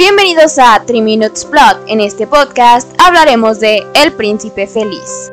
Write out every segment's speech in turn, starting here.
Bienvenidos a 3 Minutes Plot. En este podcast hablaremos de El Príncipe Feliz.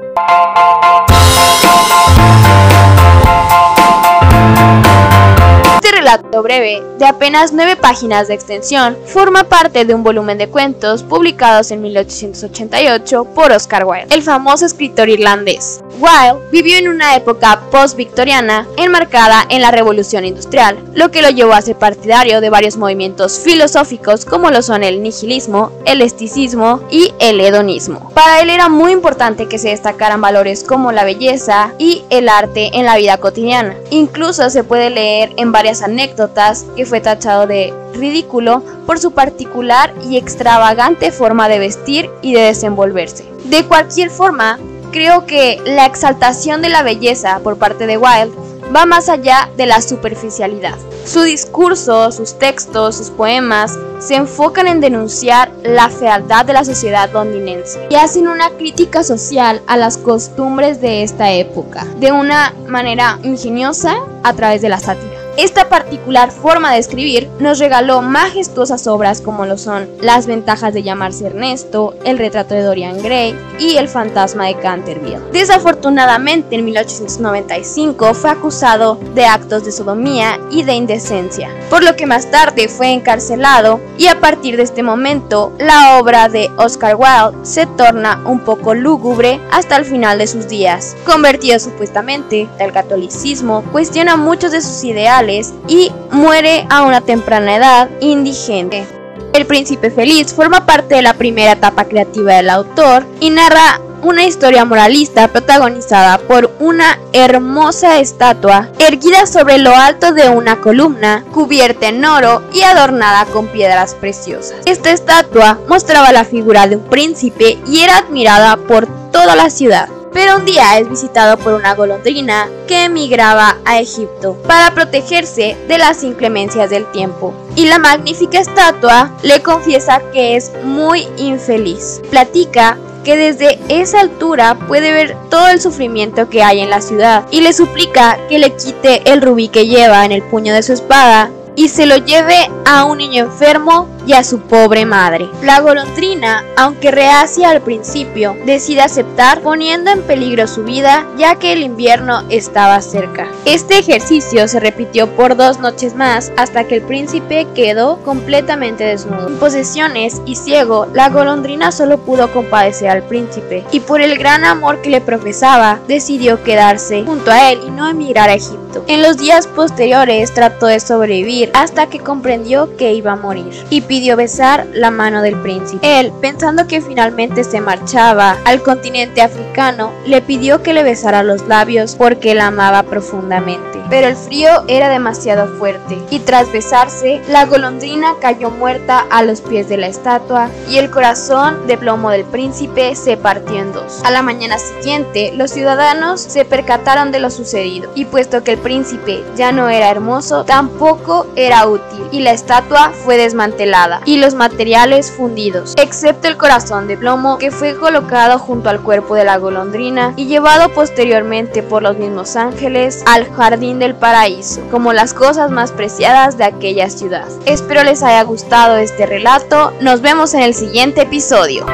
relato breve, de apenas nueve páginas de extensión, forma parte de un volumen de cuentos publicados en 1888 por Oscar Wilde, el famoso escritor irlandés. Wilde vivió en una época post-victoriana enmarcada en la Revolución Industrial, lo que lo llevó a ser partidario de varios movimientos filosóficos como lo son el nihilismo, el esticismo y el hedonismo. Para él era muy importante que se destacaran valores como la belleza y el arte en la vida cotidiana. Incluso se puede leer en varias anécdotas que fue tachado de ridículo por su particular y extravagante forma de vestir y de desenvolverse. De cualquier forma, creo que la exaltación de la belleza por parte de Wilde va más allá de la superficialidad. Su discurso, sus textos, sus poemas se enfocan en denunciar la fealdad de la sociedad londinense y hacen una crítica social a las costumbres de esta época, de una manera ingeniosa a través de la sátira. Esta particular forma de escribir nos regaló majestuosas obras como lo son Las ventajas de llamarse Ernesto, El retrato de Dorian Gray y El fantasma de Canterville. Desafortunadamente en 1895 fue acusado de actos de sodomía y de indecencia, por lo que más tarde fue encarcelado y a partir de este momento la obra de Oscar Wilde se torna un poco lúgubre hasta el final de sus días. Convertido supuestamente al catolicismo, cuestiona muchos de sus ideales y muere a una temprana edad indigente. El Príncipe Feliz forma parte de la primera etapa creativa del autor y narra una historia moralista protagonizada por una hermosa estatua erguida sobre lo alto de una columna, cubierta en oro y adornada con piedras preciosas. Esta estatua mostraba la figura de un príncipe y era admirada por toda la ciudad pero un día es visitado por una golondrina que emigraba a Egipto para protegerse de las inclemencias del tiempo. Y la magnífica estatua le confiesa que es muy infeliz. Platica que desde esa altura puede ver todo el sufrimiento que hay en la ciudad y le suplica que le quite el rubí que lleva en el puño de su espada y se lo lleve a un niño enfermo y a su pobre madre. La golondrina, aunque reacia al principio, decide aceptar poniendo en peligro su vida ya que el invierno estaba cerca. Este ejercicio se repitió por dos noches más hasta que el príncipe quedó completamente desnudo. En posesiones y ciego, la golondrina solo pudo compadecer al príncipe y por el gran amor que le profesaba, decidió quedarse junto a él y no emigrar a Egipto. En los días posteriores trató de sobrevivir hasta que comprendió que iba a morir y pidió besar la mano del príncipe. Él, pensando que finalmente se marchaba al continente africano, le pidió que le besara los labios porque la amaba profundamente. Pero el frío era demasiado fuerte y tras besarse, la golondrina cayó muerta a los pies de la estatua y el corazón de plomo del príncipe se partió en dos. A la mañana siguiente, los ciudadanos se percataron de lo sucedido y puesto que el príncipe ya no era hermoso, tampoco era útil y la estatua fue desmantelada y los materiales fundidos, excepto el corazón de plomo que fue colocado junto al cuerpo de la golondrina y llevado posteriormente por los mismos ángeles al jardín del paraíso, como las cosas más preciadas de aquella ciudad. Espero les haya gustado este relato, nos vemos en el siguiente episodio.